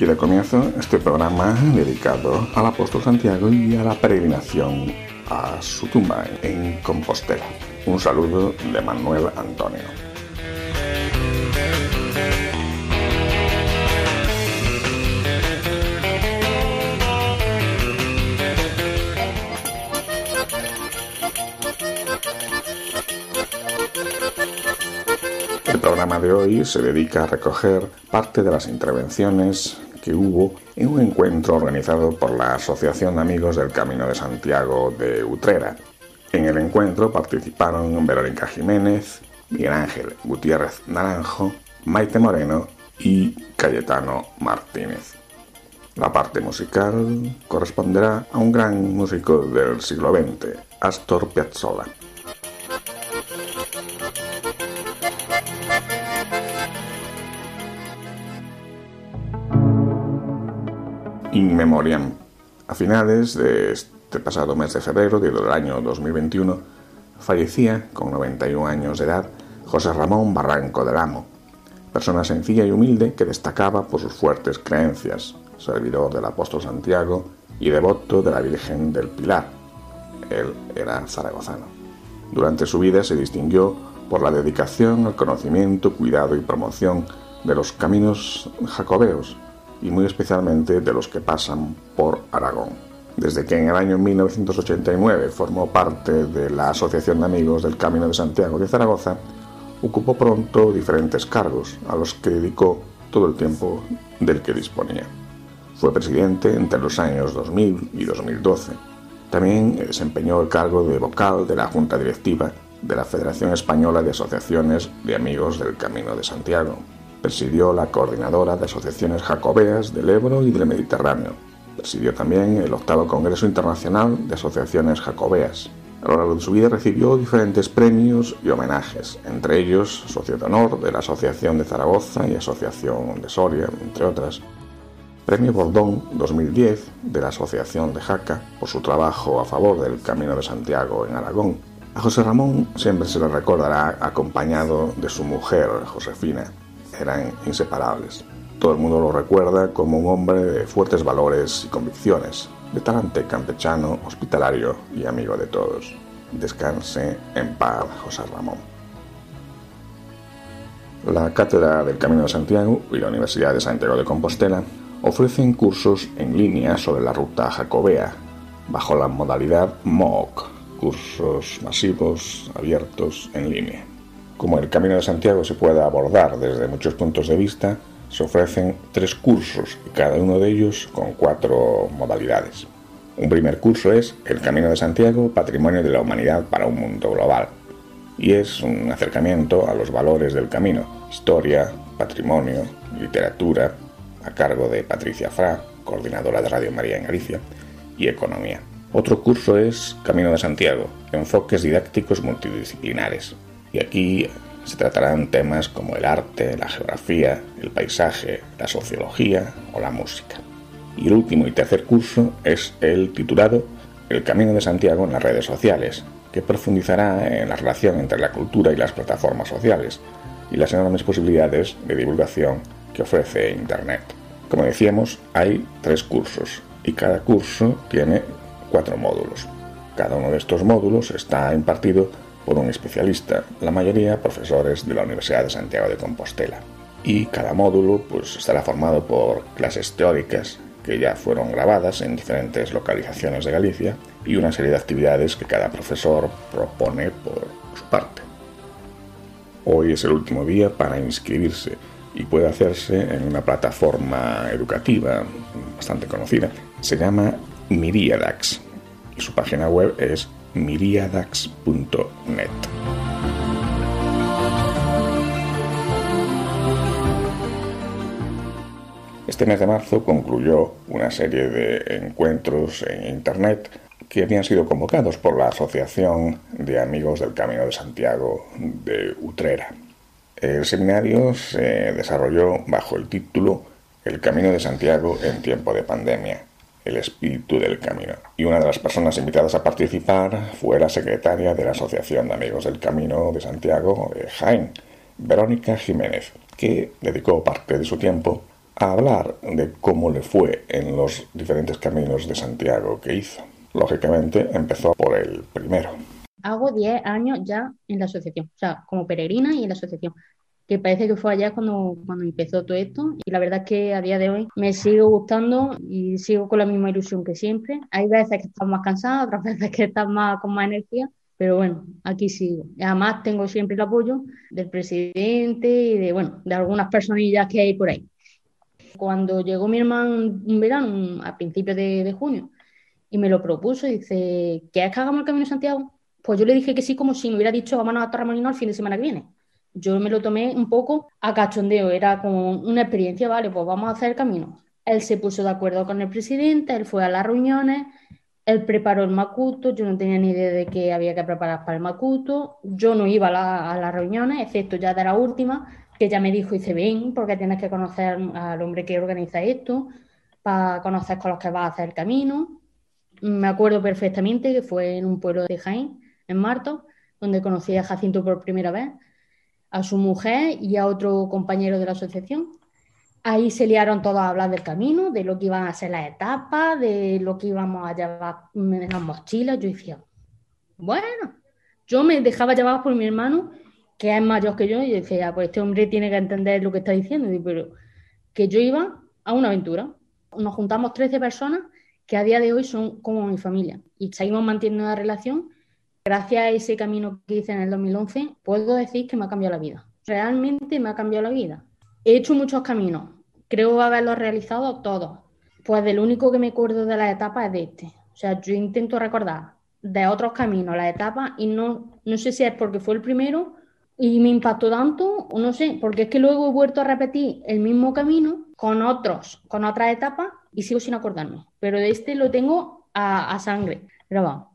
Aquí de comienzo este programa dedicado al apóstol Santiago y a la peregrinación a su tumba en Compostela. Un saludo de Manuel Antonio. El programa de hoy se dedica a recoger parte de las intervenciones que hubo en un encuentro organizado por la Asociación Amigos del Camino de Santiago de Utrera. En el encuentro participaron Verónica Jiménez, Miguel Ángel Gutiérrez Naranjo, Maite Moreno y Cayetano Martínez. La parte musical corresponderá a un gran músico del siglo XX, Astor Piazzolla. In Memoriam. A finales de este pasado mes de febrero del año 2021 fallecía, con 91 años de edad, José Ramón Barranco del Amo, persona sencilla y humilde que destacaba por sus fuertes creencias, servidor del apóstol Santiago y devoto de la Virgen del Pilar. Él era zaragozano. Durante su vida se distinguió por la dedicación al conocimiento, cuidado y promoción de los caminos jacobeos y muy especialmente de los que pasan por Aragón. Desde que en el año 1989 formó parte de la Asociación de Amigos del Camino de Santiago de Zaragoza, ocupó pronto diferentes cargos a los que dedicó todo el tiempo del que disponía. Fue presidente entre los años 2000 y 2012. También desempeñó el cargo de vocal de la Junta Directiva de la Federación Española de Asociaciones de Amigos del Camino de Santiago, Presidió la coordinadora de asociaciones jacobeas del Ebro y del Mediterráneo. Presidió también el octavo Congreso Internacional de Asociaciones Jacobeas. A lo largo de su vida recibió diferentes premios y homenajes, entre ellos Socio de Honor de la Asociación de Zaragoza y Asociación de Soria, entre otras. Premio Bordón 2010 de la Asociación de Jaca por su trabajo a favor del Camino de Santiago en Aragón. A José Ramón siempre se le recordará acompañado de su mujer, Josefina, eran inseparables. Todo el mundo lo recuerda como un hombre de fuertes valores y convicciones, de talante campechano, hospitalario y amigo de todos. Descanse en paz, José Ramón. La Cátedra del Camino de Santiago y la Universidad de Santiago de Compostela ofrecen cursos en línea sobre la ruta jacobea, bajo la modalidad MOOC, cursos masivos abiertos en línea. Como el Camino de Santiago se puede abordar desde muchos puntos de vista, se ofrecen tres cursos, cada uno de ellos con cuatro modalidades. Un primer curso es El Camino de Santiago, Patrimonio de la Humanidad para un Mundo Global, y es un acercamiento a los valores del camino, historia, patrimonio, literatura, a cargo de Patricia Fra, coordinadora de Radio María en Galicia, y economía. Otro curso es Camino de Santiago, enfoques didácticos multidisciplinares, y aquí se tratarán temas como el arte, la geografía, el paisaje, la sociología o la música. Y el último y tercer curso es el titulado El Camino de Santiago en las redes sociales, que profundizará en la relación entre la cultura y las plataformas sociales y las enormes posibilidades de divulgación que ofrece Internet. Como decíamos, hay tres cursos y cada curso tiene cuatro módulos. Cada uno de estos módulos está impartido por un especialista, la mayoría profesores de la Universidad de Santiago de Compostela. Y cada módulo pues, estará formado por clases teóricas que ya fueron grabadas en diferentes localizaciones de Galicia y una serie de actividades que cada profesor propone por su parte. Hoy es el último día para inscribirse y puede hacerse en una plataforma educativa bastante conocida. Se llama Miriadax y su página web es miriadax.net. Este mes de marzo concluyó una serie de encuentros en Internet que habían sido convocados por la Asociación de Amigos del Camino de Santiago de Utrera. El seminario se desarrolló bajo el título El Camino de Santiago en tiempo de pandemia, el espíritu del camino. Y una de las personas invitadas a participar fue la secretaria de la Asociación de Amigos del Camino de Santiago de Jaén, Verónica Jiménez, que dedicó parte de su tiempo a hablar de cómo le fue en los diferentes caminos de Santiago que hizo. Lógicamente empezó por el primero. Hago 10 años ya en la asociación, o sea, como peregrina y en la asociación, que parece que fue allá cuando, cuando empezó todo esto y la verdad es que a día de hoy me sigo gustando y sigo con la misma ilusión que siempre. Hay veces que estás más cansada, otras veces que estás más con más energía, pero bueno, aquí sigo. Además tengo siempre el apoyo del presidente y de, bueno, de algunas personillas que hay por ahí. Cuando llegó mi hermano un verano, a principios de, de junio, y me lo propuso dice, ¿quieres que hagamos el Camino de Santiago? Pues yo le dije que sí, como si me hubiera dicho, vámonos a Torremolino el fin de semana que viene. Yo me lo tomé un poco a cachondeo, era como una experiencia, vale, pues vamos a hacer camino. Él se puso de acuerdo con el presidente, él fue a las reuniones, él preparó el Macuto, yo no tenía ni idea de que había que preparar para el Macuto, yo no iba a, las reuniones, excepto ya de la última, que ya me dijo, dice, ven, porque tienes que conocer al hombre que organiza esto, para conocer con los que vas a hacer el camino me acuerdo perfectamente que fue en un pueblo de Jaén, en Marto, donde conocí a Jacinto por primera vez, a su mujer y a otro compañero de la asociación. Ahí se liaron todos a hablar del camino, de lo que iban a ser las etapas, de lo que íbamos a llevar en las mochilas. Yo decía, bueno, yo me dejaba llevar por mi hermano, que es mayor que yo, y decía, pues este hombre tiene que entender lo que está diciendo, pero que yo iba a una aventura. Nos juntamos 13 personas que a día de hoy son como mi familia y seguimos manteniendo una relación. Gracias a ese camino que hice en el 2011, puedo decir que me ha cambiado la vida. Realmente me ha cambiado la vida. He hecho muchos caminos, creo haberlos realizado todos. Pues del único que me acuerdo de la etapa es de este. O sea, yo intento recordar de otros caminos la etapa y no, no sé si es porque fue el primero y me impactó tanto, o no sé, porque es que luego he vuelto a repetir el mismo camino con otros, con otras etapas y sigo sin acordarme. Pero de este lo tengo a, sangre grabado.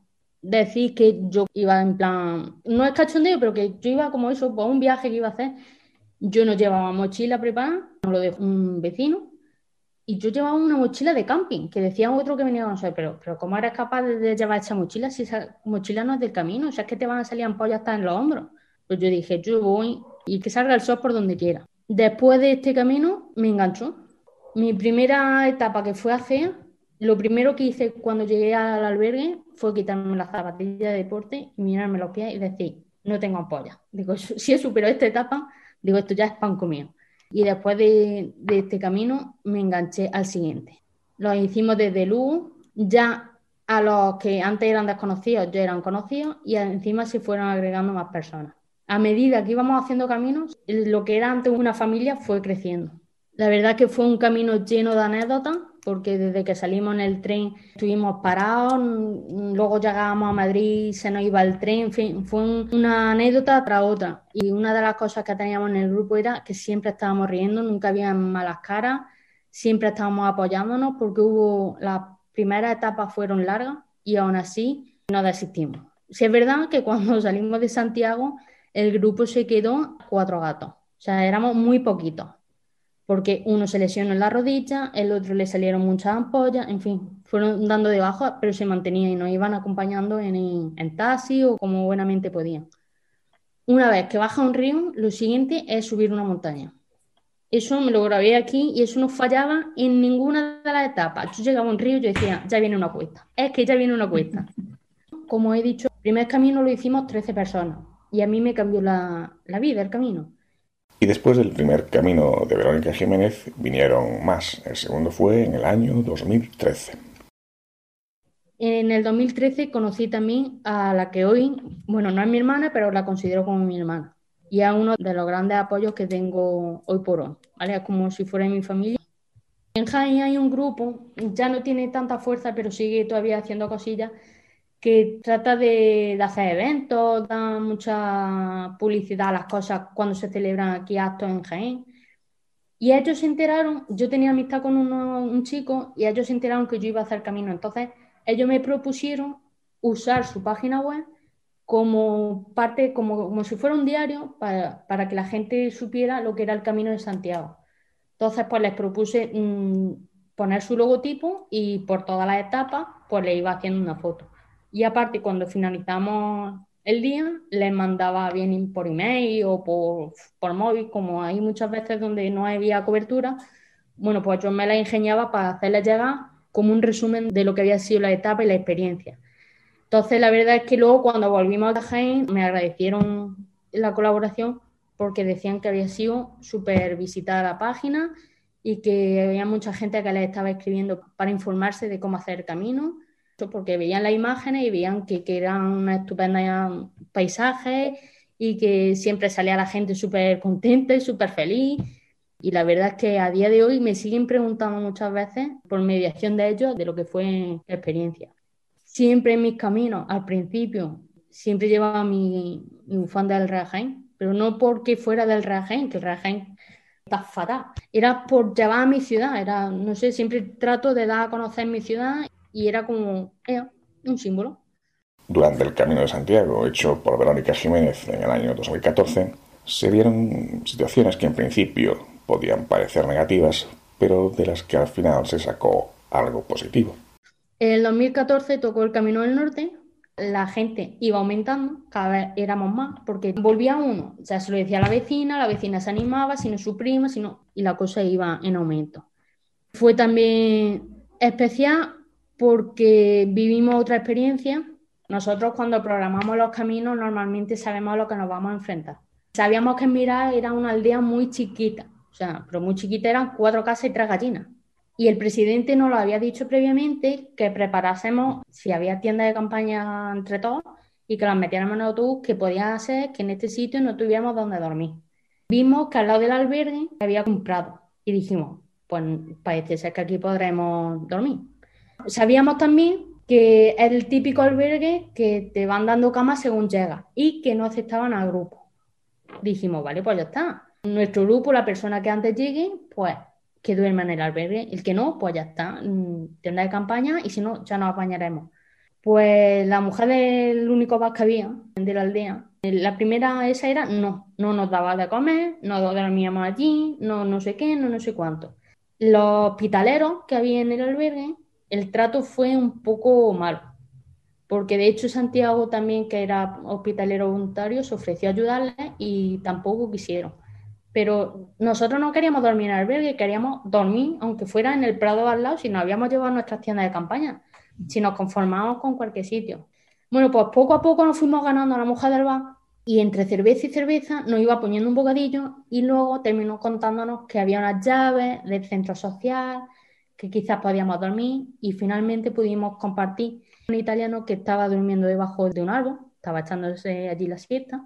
Decir que yo iba en plan, no es cachondeo, pero que yo iba como eso, por un viaje que iba a hacer. Yo no llevaba mochila preparada, lo dejó un vecino, y yo llevaba una mochila de camping, que decía otro que venía a conocer, pero, pero ¿cómo eres capaz de llevar esa mochila si esa mochila no es del camino? O sea, es que te van a salir ampollas hasta en los hombros. Pues yo dije, yo voy y que salga el sol por donde quiera. Después de este camino me enganchó mi primera etapa que fue a CEA, lo primero que hice cuando llegué al albergue fue quitarme las zapatillas de deporte y mirarme los pies y decir, no tengo ampolla. Digo, si he superado esta etapa, digo, esto ya es pan comido. Y después de, este camino me enganché al siguiente. Lo hicimos desde Lugo, ya a los que antes eran desconocidos ya eran conocidos y encima se fueron agregando más personas. A medida que íbamos haciendo caminos, lo que era antes una familia fue creciendo. La verdad que fue un camino lleno de anécdotas, porque desde que salimos en el tren estuvimos parados, luego llegábamos a Madrid, se nos iba el tren, en fin, fue una anécdota tras otra. Y una de las cosas que teníamos en el grupo era que siempre estábamos riendo, nunca había malas caras, siempre estábamos apoyándonos, porque hubo las primeras etapas fueron largas y aún así no desistimos. Si es verdad que cuando salimos de Santiago, el grupo se quedó cuatro gatos, o sea, éramos muy poquitos porque uno se lesionó en la rodilla, el otro le salieron muchas ampollas, en fin, fueron dando de baja, pero se mantenían y nos iban acompañando en, taxi o como buenamente podían. Una vez que baja un río, lo siguiente es subir una montaña. Eso me lo grabé aquí y eso no fallaba en ninguna de las etapas. Yo llegaba a un río y yo decía, ya viene una cuesta. Es que ya viene una cuesta. Como he dicho, el primer camino lo hicimos 13 personas y a mí me cambió la, la vida, el camino. Y después del primer camino de Verónica Jiménez vinieron más. El segundo fue en el año 2013. En el 2013 conocí también a la que hoy, bueno, no es mi hermana, pero la considero como mi hermana. Y a uno de los grandes apoyos que tengo hoy por hoy, ¿vale? como si fuera mi familia. En Jaén hay un grupo, ya no tiene tanta fuerza, pero sigue todavía haciendo cosillas, que trata de, hacer eventos, da mucha publicidad a las cosas cuando se celebran aquí actos en Jaén. Y ellos se enteraron, yo tenía amistad con un chico y ellos se enteraron que yo iba a hacer camino. Entonces, ellos me propusieron usar su página web como parte, como, como si fuera un diario, para, para, que la gente supiera lo que era el Camino de Santiago. Entonces, pues les propuse mm, poner su logotipo y por todas las etapas, pues le iba haciendo una foto. Y aparte, cuando finalizamos el día, les mandaba bien por email o por, por móvil, como hay muchas veces donde no había cobertura, bueno, pues yo me la ingeniaba para hacerles llegar como un resumen de lo que había sido la etapa y la experiencia. Entonces, la verdad es que luego cuando volvimos a Jaén, me agradecieron la colaboración porque decían que había sido súper visitada la página y que había mucha gente que les estaba escribiendo para informarse de cómo hacer el camino, porque veían las imágenes y veían que, que eran unos estupendos paisajes y que siempre salía la gente súper contenta y súper feliz. Y la verdad es que a día de hoy me siguen preguntando muchas veces por mediación de ellos de lo que fue la experiencia siempre en mis caminos, al principio, siempre llevaba mi, mi bufanda del Reajain, pero no porque fuera del Reajain, que el Reajain está fatal. Era por llevar a mi ciudad, era, no sé, siempre trato de dar a conocer mi ciudad y era como eh, un símbolo. Durante el Camino de Santiago, hecho por Verónica Jiménez en el año 2014, se dieron situaciones que en principio podían parecer negativas, pero de las que al final se sacó algo positivo. En el 2014 tocó el Camino del Norte, la gente iba aumentando, cada vez éramos más, porque volvía uno, o sea, se lo decía a la vecina, la vecina se animaba, sino su prima, sino, y la cosa iba en aumento. Fue también especial porque vivimos otra experiencia. Nosotros cuando programamos los caminos normalmente sabemos a lo que nos vamos a enfrentar. Sabíamos que en Mirar era una aldea muy chiquita, o sea, pero muy chiquita eran cuatro casas y tres gallinas. Y el presidente nos lo había dicho previamente que preparásemos, si había tiendas de campaña entre todos, y que las metiéramos en autobús, que podía ser que en este sitio no tuviéramos donde dormir. Vimos que al lado del albergue había comprado y dijimos, pues parece ser que aquí podremos dormir. Sabíamos también que es el típico albergue que te van dando camas según llegas y que no aceptaban al grupo. Dijimos, vale, pues ya está. Nuestro grupo, la persona que antes llegue, pues que duerma en el albergue. El que no, pues ya está, mm, tienda de campaña y si no, ya nos apañaremos. Pues la mujer del único bar que había de la aldea, la primera esa era no, no nos daba de comer, no dormíamos allí, no no sé qué, no no sé cuánto. Los hospitaleros que había en el albergue, el trato fue un poco malo, porque de hecho Santiago también, que era hospitalero voluntario, se ofreció a ayudarles y tampoco quisieron pero nosotros no queríamos dormir en el albergue, queríamos dormir, aunque fuera en el Prado al lado, si nos habíamos llevado nuestras tiendas de campaña, si nos conformábamos con cualquier sitio. Bueno, pues poco a poco nos fuimos ganando a la mujer del bar y entre cerveza y cerveza nos iba poniendo un bocadillo y luego terminó contándonos que había unas llaves del centro social, que quizás podíamos dormir y finalmente pudimos compartir un italiano que estaba durmiendo debajo de un árbol, estaba echándose allí la siesta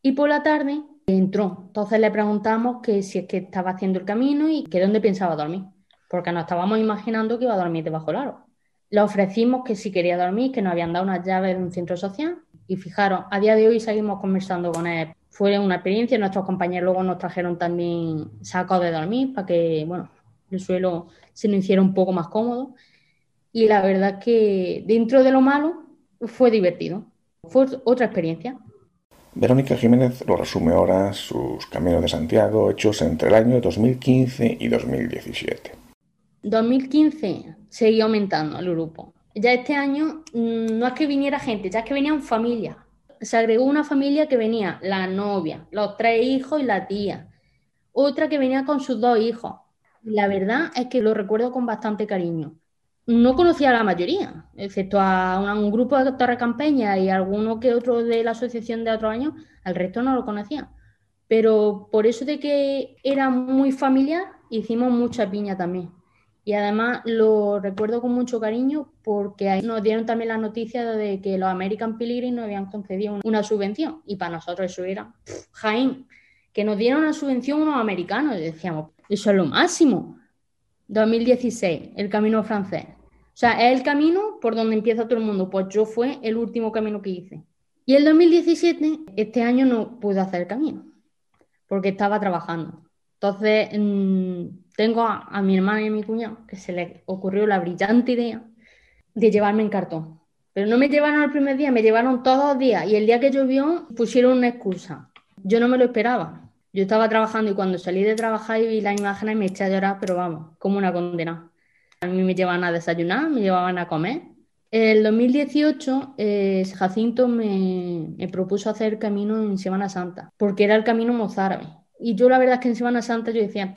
y por la tarde entró. Entonces le preguntamos que si es que estaba haciendo el camino y que dónde pensaba dormir, porque nos estábamos imaginando que iba a dormir debajo del aro. Le ofrecimos que si quería dormir, que nos habían dado unas llaves de un centro social y fijaros, a día de hoy seguimos conversando con él. Fue una experiencia, nuestros compañeros luego nos trajeron también sacos de dormir para que, bueno, el suelo se nos hiciera un poco más cómodo. Y la verdad es que dentro de lo malo fue divertido. Fue otra experiencia. Verónica Jiménez lo resume ahora sus caminos de Santiago hechos entre el año 2015 y 2017. 2015 seguía aumentando el grupo. Ya este año mm, no es que viniera gente, ya es que venían familias. Se agregó una familia que venía la novia, los tres hijos y la tía. Otra que venía con sus dos hijos. La verdad es que lo recuerdo con bastante cariño no conocía a la mayoría, excepto a un, grupo de Torre Campeña y alguno que otro de la asociación de otro año, al resto no lo conocía. Pero por eso de que era muy familiar, hicimos mucha piña también. Y además lo recuerdo con mucho cariño porque ahí nos dieron también la noticia de que los American Pilgrims nos habían concedido una subvención. Y para nosotros eso era Jaén, que nos dieron una subvención unos americanos. Y decíamos, eso es lo máximo 2016, el camino francés. O sea, es el camino por donde empieza todo el mundo. Pues yo fue el último camino que hice. Y el 2017, este año no pude hacer el camino, porque estaba trabajando. Entonces, mm, tengo a, mi hermana y a mi cuñado que se les ocurrió la brillante idea de llevarme en cartón. Pero no me llevaron el primer día, me llevaron todos los días y el día que llovió pusieron una excusa. Yo no me lo esperaba. Yo estaba trabajando y cuando salí de trabajar y vi las imágenes me eché a llorar, pero vamos, como una condena. A mí me llevaban a desayunar, me llevaban a comer. En el 2018, eh, Jacinto me, propuso hacer camino en Semana Santa, porque era el camino mozárabe. Y yo la verdad es que en Semana Santa yo decía,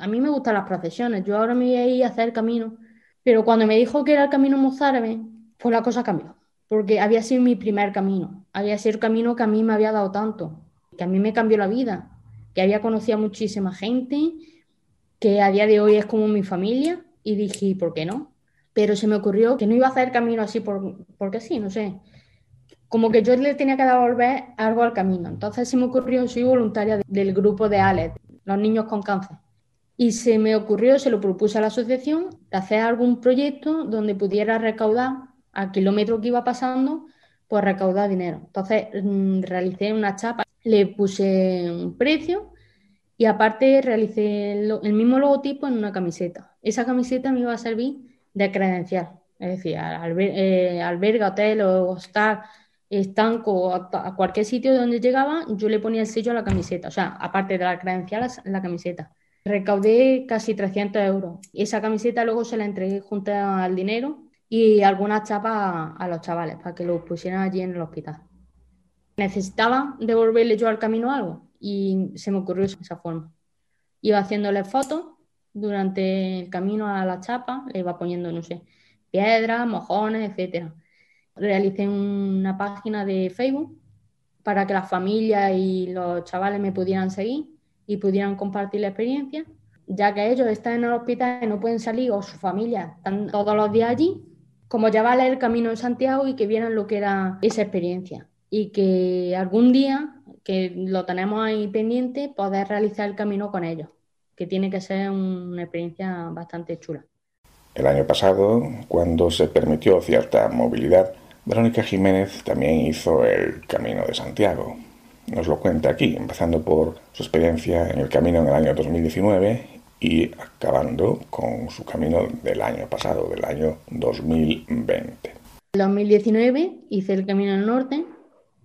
a mí me gustan las procesiones, yo ahora me voy a ir a hacer el camino. Pero cuando me dijo que era el camino mozárabe, pues la cosa cambió, porque había sido mi primer camino, había sido el camino que a mí me había dado tanto, que a mí me cambió la vida, que había conocido a muchísima gente, que a día de hoy es como mi familia, y dije, ¿por qué no? Pero se me ocurrió que no iba a hacer camino así por, porque sí, no sé. Como que yo le tenía que devolver algo al camino. Entonces se me ocurrió, soy voluntaria del grupo de ALED, los niños con cáncer. Y se me ocurrió, se lo propuse a la asociación, de hacer algún proyecto donde pudiera recaudar al kilómetro que iba pasando, pues recaudar dinero. Entonces mm, realicé una chapa, le puse un precio y aparte realicé el, mismo logotipo en una camiseta. Esa camiseta me iba a servir de credencial, es decir, eh, alberga, hotel o hostal, estanco, a, cualquier sitio donde llegaba, yo le ponía el sello a la camiseta, o sea, aparte de la credencial, la camiseta. Recaudé casi 300 euros. Esa camiseta luego se la entregué junto al dinero y algunas chapas a, los chavales para que lo pusieran allí en el hospital. Necesitaba devolverle yo al camino algo y se me ocurrió esa forma. Iba haciéndole fotos durante el camino a la chapa, le iba poniendo, no sé, piedras, mojones, etcétera. Realicé una página de Facebook para que las familias y los chavales me pudieran seguir y pudieran compartir la experiencia, ya que ellos están en el hospital y no pueden salir o su familia están todos los días allí, como vale el camino de Santiago y que vieran lo que era esa experiencia y que algún día que lo tenemos ahí pendiente, poder realizar el camino con ellos, que tiene que ser una experiencia bastante chula. El año pasado, cuando se permitió cierta movilidad, Verónica Jiménez también hizo el Camino de Santiago. Nos lo cuenta aquí, empezando por su experiencia en el camino en el año 2019 y acabando con su camino del año pasado, del año 2020. En 2019 hice el Camino al Norte,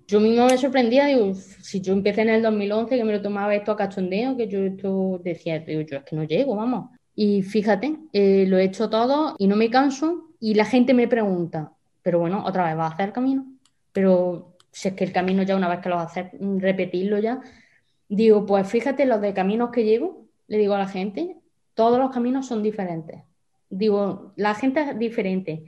yo mismo me sorprendía, digo, si yo empecé en el 2011, que me lo tomaba esto a cachondeo, que yo esto decía, digo, yo es que no llego, vamos. Y fíjate, eh, lo he hecho todo y no me canso y la gente me pregunta, pero bueno, otra vez va a hacer el camino, pero si es que el camino ya una vez que lo vas a hacer, repetirlo ya. Digo, pues fíjate los de caminos que llevo, le digo a la gente, todos los caminos son diferentes. Digo, la gente es diferente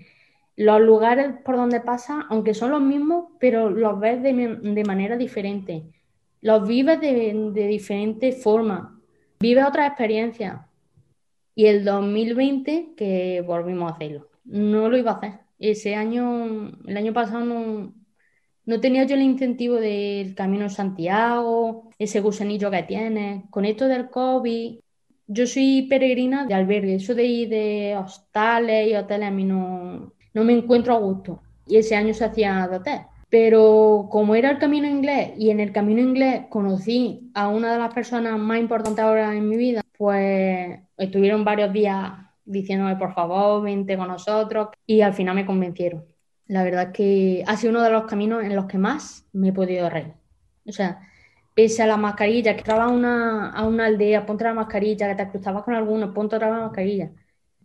los lugares por donde pasa, aunque son los mismos, pero los ves de, manera diferente. Los vives de, de diferente forma. Vives otra experiencia. Y el 2020 que volvimos a hacerlo. No lo iba a hacer. Ese año, el año pasado no, tenía yo el incentivo del Camino de Santiago, ese gusanillo que tiene. Con esto del COVID, yo soy peregrina de albergue. Eso de ir de hostales y hoteles a mí no, no me encuentro a gusto. Y ese año se hacía de Pero como era el camino inglés y en el camino inglés conocí a una de las personas más importantes ahora en mi vida, pues estuvieron varios días diciéndome, por favor, vente con nosotros y al final me convencieron. La verdad es que ha sido uno de los caminos en los que más me he podido reír. O sea, pese a la mascarilla, que entraba a una, a una aldea, ponte la mascarilla, que te cruzabas con algunos, ponte otra mascarilla.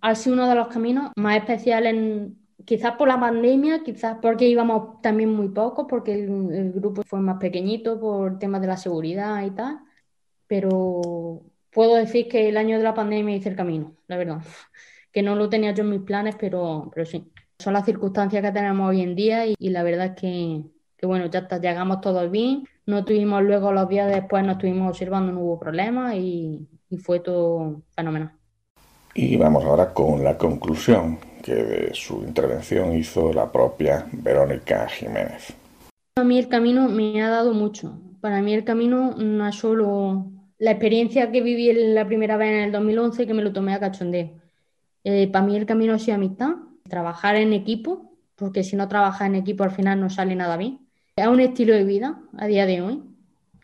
Ha sido uno de los caminos más especiales en, quizás por la pandemia, quizás porque íbamos también muy pocos, porque el, grupo fue más pequeñito por temas de la seguridad y tal, pero puedo decir que el año de la pandemia hice el camino, la verdad, que no lo tenía yo en mis planes, pero, pero sí. Son las circunstancias que tenemos hoy en día y, la verdad es que, que, bueno, ya llegamos todos bien, no tuvimos luego los días después, nos estuvimos observando, no hubo problemas y, y fue todo fenomenal. Y vamos ahora con la conclusión que de su intervención hizo la propia Verónica Jiménez. A mí el camino me ha dado mucho. Para mí el camino no es solo la experiencia que viví la primera vez en el 2011 que me lo tomé a cachondeo. Eh, para mí el camino ha sido amistad, trabajar en equipo, porque si no trabajas en equipo al final no sale nada bien. Es un estilo de vida a día de hoy.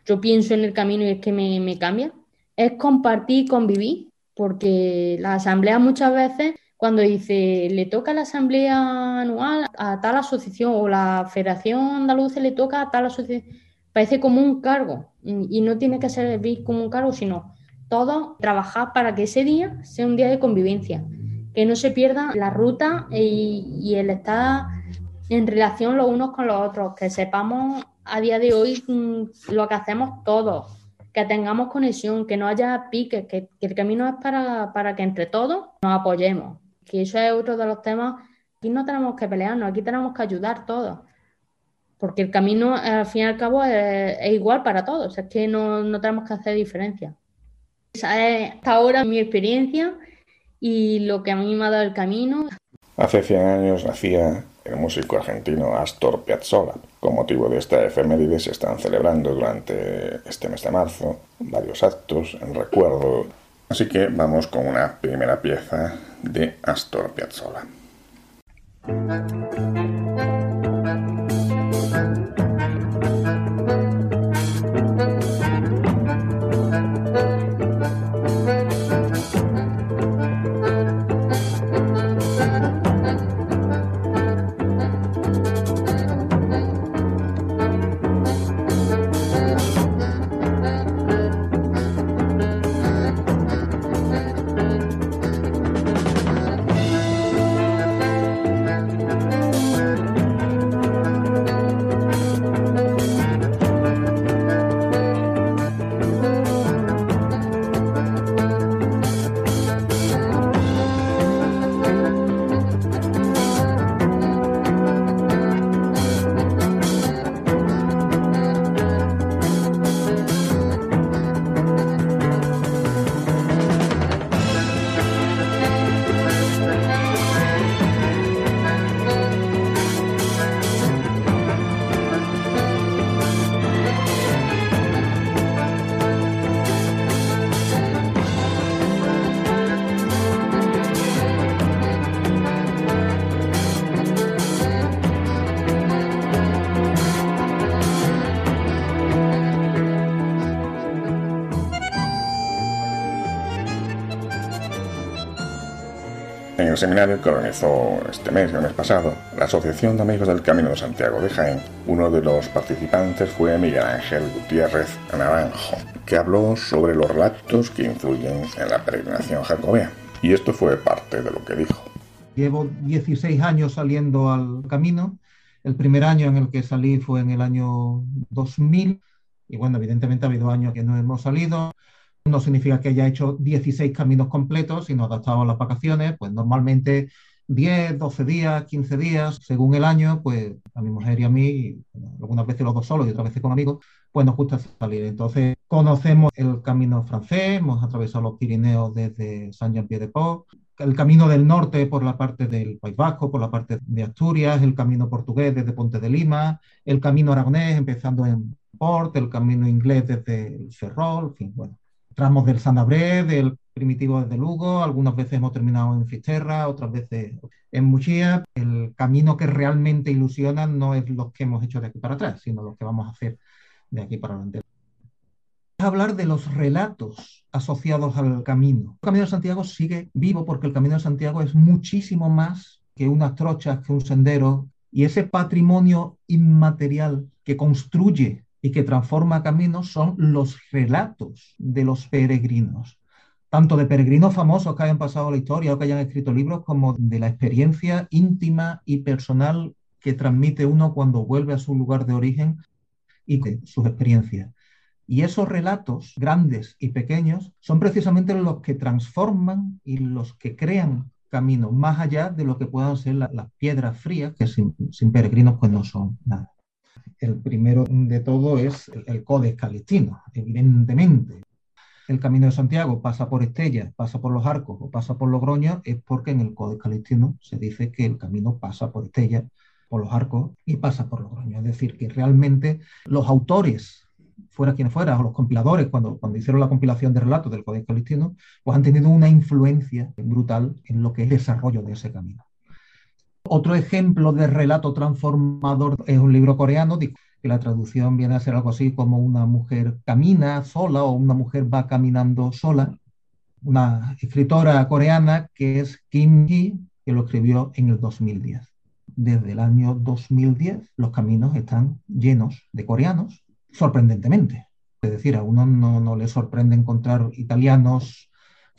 Yo pienso en el camino y es que me, me cambia. es compartir y convivir, porque la asamblea muchas veces, cuando dice le toca la asamblea anual a tal asociación o la Federación Andaluza le toca a tal asociación, parece como un cargo y no tiene que ser como un cargo, sino todo trabajar para que ese día sea un día de convivencia, que no se pierda la ruta y, el estar en relación los unos con los otros, que sepamos a día de hoy mm, lo que hacemos todos, que tengamos conexión, que no haya piques, que, el camino es para, para, que entre todos nos apoyemos, que eso es otro de los temas. Aquí no tenemos que pelearnos, aquí tenemos que ayudar todos, porque el camino al fin y al cabo es, igual para todos, es que no, no tenemos que hacer diferencia. Esa es hasta ahora mi experiencia y lo que a mí me ha dado el camino. Hace 100 años nacía el músico argentino Astor Piazzolla. Con motivo de esta efeméride se están celebrando durante este mes de marzo varios actos en recuerdo. Así que vamos con una primera pieza de Astor Piazzolla. Seminario que organizó este mes, el mes pasado, la Asociación de Amigos del Camino de Santiago de Jaén, uno de los participantes fue Miguel Ángel Gutiérrez Naranjo, que habló sobre los relatos que influyen en la peregrinación jacobea. Y esto fue parte de lo que dijo. Llevo 16 años saliendo al camino. El primer año en el que salí fue en el año 2000. Y bueno, evidentemente ha habido años que no hemos salido no significa que haya hecho 16 caminos completos, sino adaptado a las vacaciones, pues normalmente 10, 12 días, 15 días, según el año, pues a mi mujer y a mí, algunas veces los dos solos y otras veces con amigos, pues nos gusta salir. Entonces conocemos el camino francés, hemos atravesado los Pirineos desde Saint-Jean-Pied-de-Port, el camino del norte por la parte del País Vasco, por la parte de Asturias, el camino portugués desde Ponte de Lima, el camino aragonés empezando en Port, el camino inglés desde el Ferrol, en fin, bueno, tramos del Sandabré, del primitivo desde Lugo, algunas veces hemos terminado en Fisterra, otras veces en Muchía. El camino que realmente ilusiona no es lo que hemos hecho de aquí para atrás, sino lo que vamos a hacer de aquí para adelante. Hablar de los relatos asociados al camino. El Camino de Santiago sigue vivo porque el Camino de Santiago es muchísimo más que unas trochas, que un sendero, y ese patrimonio inmaterial que construye y que transforma caminos son los relatos de los peregrinos, tanto de peregrinos famosos que hayan pasado la historia o que hayan escrito libros, como de la experiencia íntima y personal que transmite uno cuando vuelve a su lugar de origen y de sus experiencias. Y esos relatos, grandes y pequeños, son precisamente los que transforman y los que crean caminos, más allá de lo que puedan ser las piedras frías, que sin, sin peregrinos pues no son nada. El primero de todo es el, el Codex Calistino, evidentemente. El Camino de Santiago pasa por Estella, pasa por los Arcos o pasa por Logroño, es porque en el Codex Calistino se dice que el camino pasa por Estella, por los Arcos y pasa por Logroño. Es decir, que realmente los autores fuera quien fuera, o los compiladores, cuando, cuando hicieron la compilación de relatos del Codex Calistino, pues han tenido una influencia brutal en lo que es el desarrollo de ese camino. Otro ejemplo de relato transformador es un libro coreano que la traducción viene a ser algo así como una mujer camina sola o una mujer va caminando sola. Una escritora coreana que es Kim Hee, que lo escribió en el 2010. Desde el año 2010 los caminos están llenos de coreanos, sorprendentemente. Es decir, a uno no, no le sorprende encontrar italianos,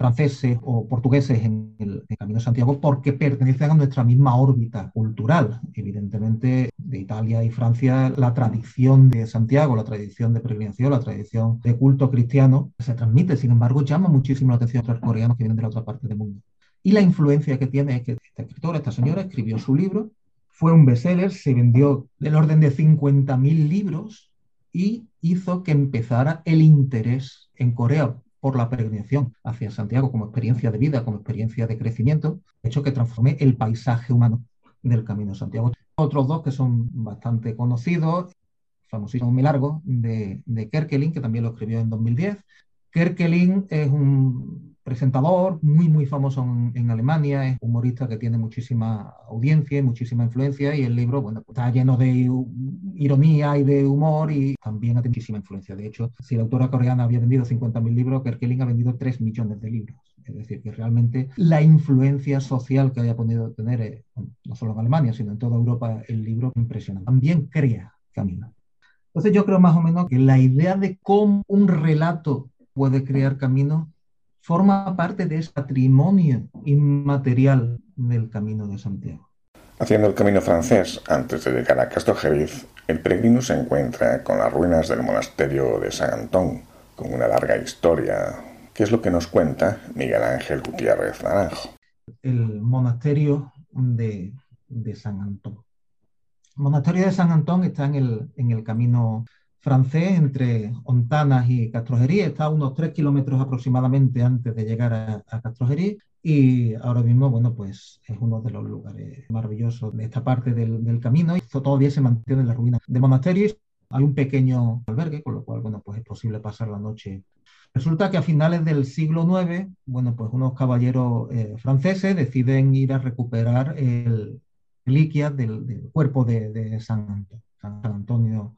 franceses o portugueses en el, Camino de Santiago porque pertenecen a nuestra misma órbita cultural. Evidentemente, de Italia y Francia, la tradición de Santiago, la tradición de peregrinación, la tradición de culto cristiano se transmite. Sin embargo, llama muchísimo la atención a los coreanos que vienen de la otra parte del mundo. Y la influencia que tiene es que esta escritora, esta señora, escribió su libro, fue un bestseller, se vendió del orden de 50.000 libros y hizo que empezara el interés en Corea por la peregrinación hacia Santiago como experiencia de vida, como experiencia de crecimiento, hecho que transformé el paisaje humano del Camino de Santiago. Otros dos que son bastante conocidos, famosísimo muy largo, de, de Kerkelin, que también lo escribió en 2010. Kerkelin es un presentador muy, muy famoso en, Alemania, es humorista que tiene muchísima audiencia y muchísima influencia y el libro, bueno, está lleno de ironía y de humor y también ha tenido muchísima influencia. De hecho, si la autora coreana había vendido 50.000 libros, Kerkeling ha vendido 3 millones de libros. Es decir, que realmente la influencia social que haya podido tener, eh, no solo en Alemania, sino en toda Europa, el libro impresionante. También crea camino. Entonces yo creo más o menos que la idea de cómo un relato puede crear camino forma parte de ese patrimonio inmaterial del Camino de Santiago. Haciendo el camino francés antes de llegar a Castrojeriz, el peregrino se encuentra con las ruinas del monasterio de San Antón, con una larga historia. ¿Qué es lo que nos cuenta Miguel Ángel Gutiérrez Naranjo? El monasterio de, San Antón. El monasterio de San Antón está en el, en el camino francés entre Ontanas y Castrogerí. Está unos tres kilómetros aproximadamente antes de llegar a, a. Y ahora mismo, bueno, pues es uno de los lugares maravillosos de esta parte del, camino. Y todavía se mantiene en la ruina del monasterio. Hay un pequeño albergue, con lo cual, bueno, pues es posible pasar la noche. Resulta que a finales del siglo IX, bueno, pues unos caballeros eh, franceses deciden ir a recuperar el reliquias del, cuerpo de, San Antonio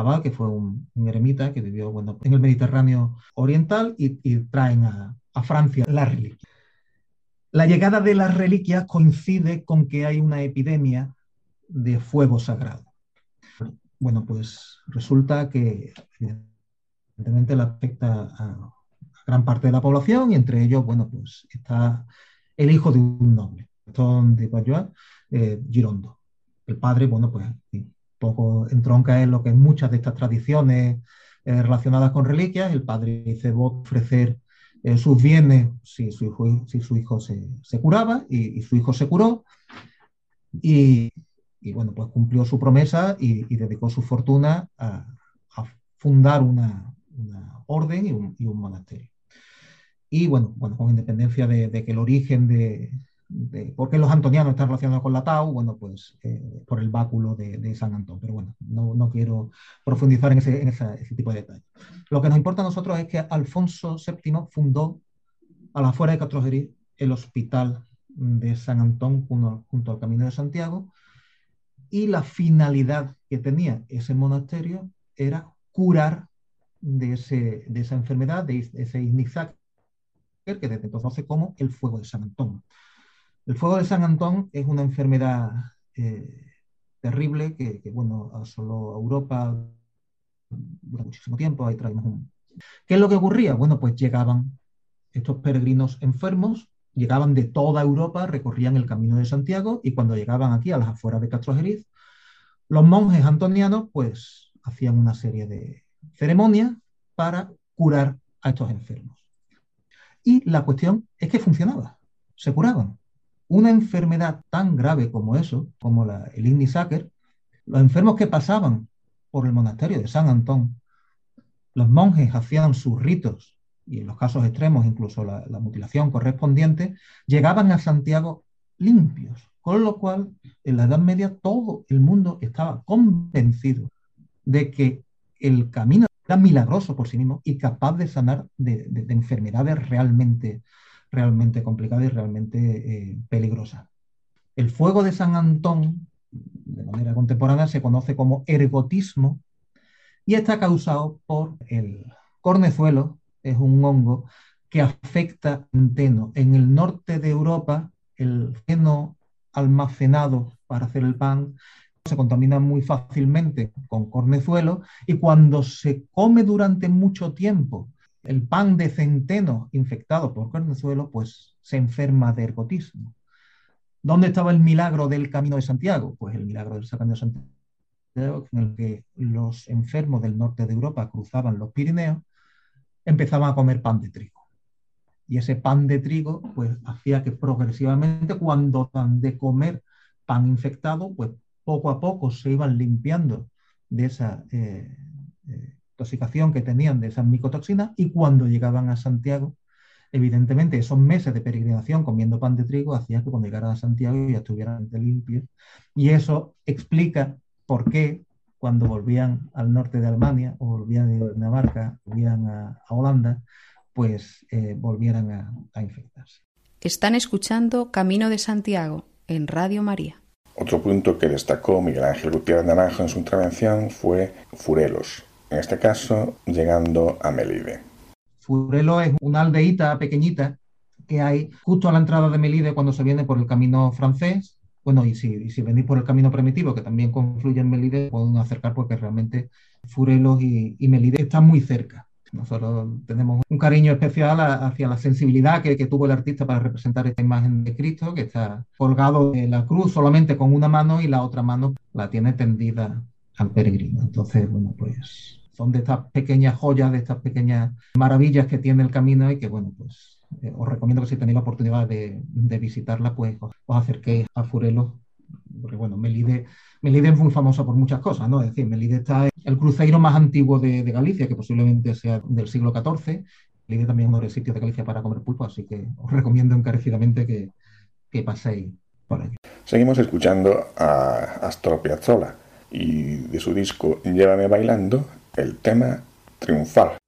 Abad, que fue un, eremita que vivió bueno, en el Mediterráneo oriental y, traen a, Francia la reliquia. La llegada de las reliquias coincide con que hay una epidemia de fuego sagrado. Bueno, pues resulta que evidentemente le afecta a, gran parte de la población y entre ellos, bueno, pues está el hijo de un noble, de Bayois, eh, Girondo. El padre, bueno, pues poco entronca en lo que muchas de estas tradiciones eh, relacionadas con reliquias. El padre dice ofrecer eh, sus bienes si su hijo, si su hijo se, curaba y, su hijo se curó. Y, bueno, pues cumplió su promesa y, dedicó su fortuna a, fundar una, orden y un, monasterio. Y bueno, bueno con independencia de que el origen de, por qué los antonianos están relacionados con la Tau, bueno, pues eh, por el báculo de, San Antón, pero bueno, no, quiero profundizar en, ese, tipo de detalles. Lo que nos importa a nosotros es que Alfonso VII fundó a la afuera de Catrogerí el hospital de San Antón junto, al Camino de Santiago y la finalidad que tenía ese monasterio era curar de, ese, de esa enfermedad, de ese Ignizac, que desde entonces como el fuego de San Antón. El fuego de San Antón es una enfermedad eh, terrible que, bueno, asoló a Europa durante muchísimo tiempo. Ahí traemos un... ¿Qué es lo que ocurría? Bueno, pues llegaban estos peregrinos enfermos, llegaban de toda Europa, recorrían el camino de Santiago y cuando llegaban aquí a las afueras de Castrojeriz, los monjes antonianos pues hacían una serie de ceremonias para curar a estos enfermos. Y la cuestión es que funcionaba, se curaban una enfermedad tan grave como eso, como la, el Igni los enfermos que pasaban por el monasterio de San Antón, los monjes hacían sus ritos y en los casos extremos incluso la, mutilación correspondiente, llegaban a Santiago limpios, con lo cual en la Edad Media todo el mundo estaba convencido de que el camino era milagroso por sí mismo y capaz de sanar de, de enfermedades realmente realmente complicada y realmente eh, peligrosa. El fuego de San Antón, de manera contemporánea, se conoce como ergotismo y está causado por el cornezuelo, es un hongo que afecta centeno. En el norte de Europa, el feno almacenado para hacer el pan se contamina muy fácilmente con cornezuelo y cuando se come durante mucho tiempo el pan de centeno infectado por cornezuelo, pues se enferma de ergotismo. ¿Dónde estaba el milagro del Camino de Santiago? Pues el milagro del Camino de Santiago en el que los enfermos del norte de Europa cruzaban los Pirineos, empezaban a comer pan de trigo. Y ese pan de trigo, pues, hacía que progresivamente, cuando dan de comer pan infectado, pues, poco a poco se iban limpiando de esa eh, eh, intoxicación que tenían de esas micotoxinas y cuando llegaban a Santiago, evidentemente esos meses de peregrinación comiendo pan de trigo hacía que cuando llegaran a Santiago ya estuvieran limpios. Y eso explica por qué cuando volvían al norte de Alemania o volvían de Dinamarca, volvían a, Holanda, pues eh, volvieran a, a infectarse. Están escuchando Camino de Santiago en Radio María. Otro punto que destacó Miguel Ángel Gutiérrez Naranjo en su intervención fue Furelos, en este caso llegando a Melide. Furelos es una aldeíta pequeñita que hay justo a la entrada de Melide cuando se viene por el camino francés bueno, y si, si venís por el camino primitivo, que también confluye en Melide, pueden acercar porque realmente Furelos y, Melide están muy cerca. Nosotros tenemos un cariño especial hacia la sensibilidad que, tuvo el artista para representar esta imagen de Cristo, que está colgado en la cruz solamente con una mano y la otra mano la tiene tendida al peregrino. Entonces, bueno, pues son de estas pequeñas joyas, de estas pequeñas maravillas que tiene el camino y que, bueno, pues eh, os recomiendo que si tenéis la oportunidad de, visitarla, pues os, acerquéis a Furelos, porque bueno, Melide, Melide es muy famosa por muchas cosas, ¿no? Es decir, Melide está el cruceiro más antiguo de, Galicia, que posiblemente sea del siglo XIV. Melide también es uno de los sitios de Galicia para comer pulpo, así que os recomiendo encarecidamente que, que paséis por allí. Seguimos escuchando a Astor Piazzolla y de su disco Llévame bailando el tema Triunfal.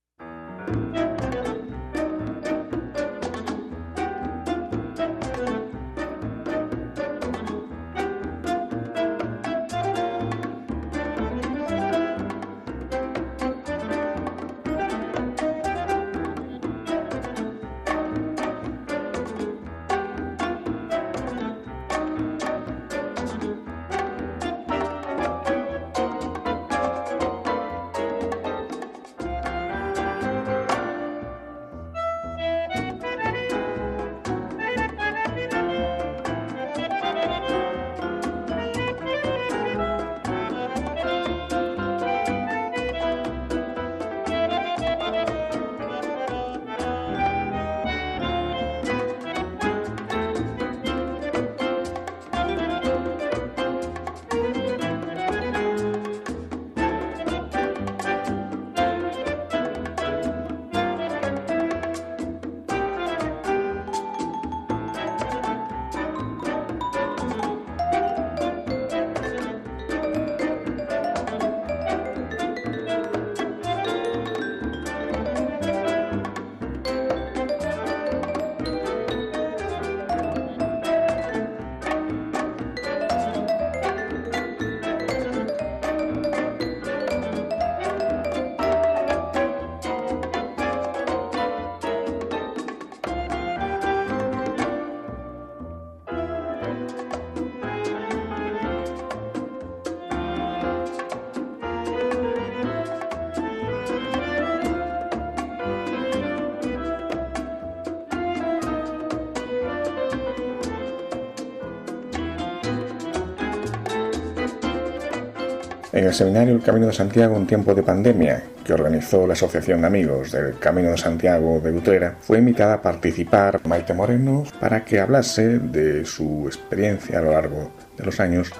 En el seminario El Camino de Santiago en tiempo de pandemia, que organizó la Asociación de Amigos del Camino de Santiago de Utrera, fue invitada a participar Maite Moreno para que hablase de su experiencia a lo largo de los años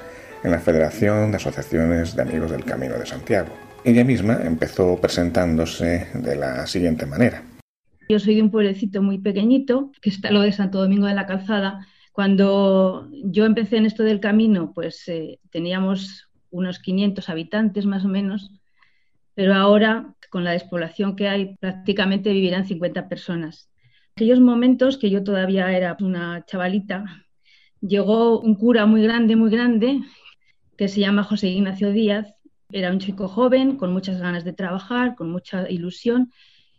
en la Federación de Asociaciones de Amigos del Camino de Santiago. Ella misma empezó presentándose de la siguiente manera. Yo soy de un pueblecito muy pequeñito, que está lo de Santo Domingo de la Calzada. Cuando yo empecé en esto del camino, pues eh, teníamos unos 500 habitantes más o menos, pero ahora con la despoblación que hay prácticamente vivirán 50 personas. Aquellos momentos que yo todavía era una chavalita, llegó un cura muy grande, muy grande, que se llama José Ignacio Díaz. Era un chico joven, con muchas ganas de trabajar, con mucha ilusión.